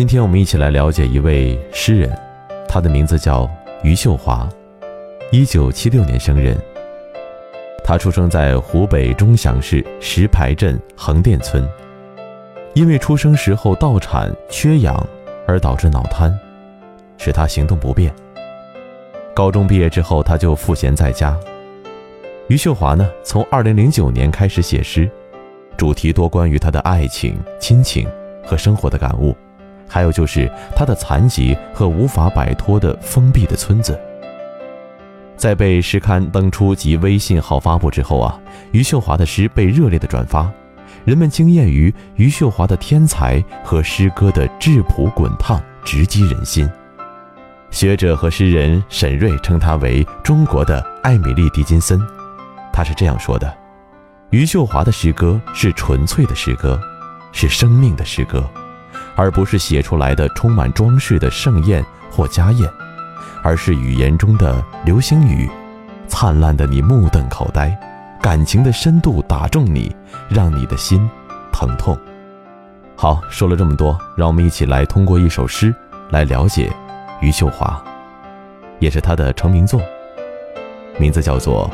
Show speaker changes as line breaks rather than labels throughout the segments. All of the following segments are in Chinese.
今天我们一起来了解一位诗人，他的名字叫余秀华，一九七六年生人。他出生在湖北钟祥市石牌镇横店村，因为出生时候道产缺氧而导致脑瘫，使他行动不便。高中毕业之后，他就赋闲在家。余秀华呢，从二零零九年开始写诗，主题多关于他的爱情、亲情和生活的感悟。还有就是他的残疾和无法摆脱的封闭的村子。在被诗刊登出及微信号发布之后啊，余秀华的诗被热烈的转发，人们惊艳于余秀华的天才和诗歌的质朴滚烫，直击人心。学者和诗人沈瑞称他为中国的艾米丽·狄金森。他是这样说的：余秀华的诗歌是纯粹的诗歌，是生命的诗歌。而不是写出来的充满装饰的盛宴或家宴，而是语言中的流星雨，灿烂的你目瞪口呆，感情的深度打中你，让你的心疼痛。好，说了这么多，让我们一起来通过一首诗来了解余秀华，也是她的成名作，名字叫做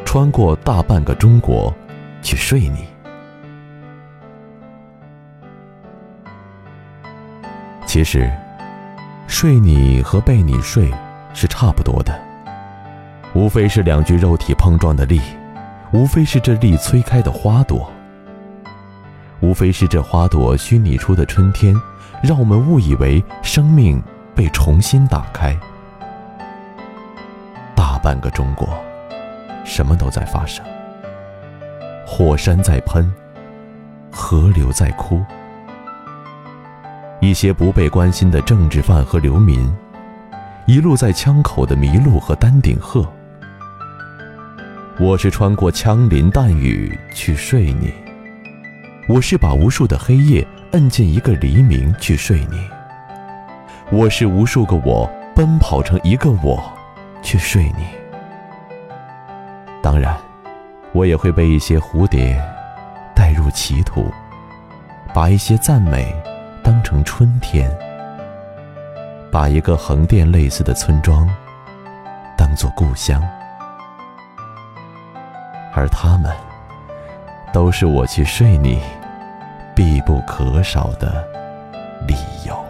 《穿过大半个中国去睡你》。其实，睡你和被你睡是差不多的，无非是两具肉体碰撞的力，无非是这力催开的花朵，无非是这花朵虚拟出的春天，让我们误以为生命被重新打开。大半个中国，什么都在发生，火山在喷，河流在哭。一些不被关心的政治犯和流民，一路在枪口的麋鹿和丹顶鹤。我是穿过枪林弹雨去睡你，我是把无数的黑夜摁进一个黎明去睡你，我是无数个我奔跑成一个我去睡你。当然，我也会被一些蝴蝶带入歧途，把一些赞美。当成春天，把一个横店类似的村庄当做故乡，而他们都是我去睡你必不可少的理由。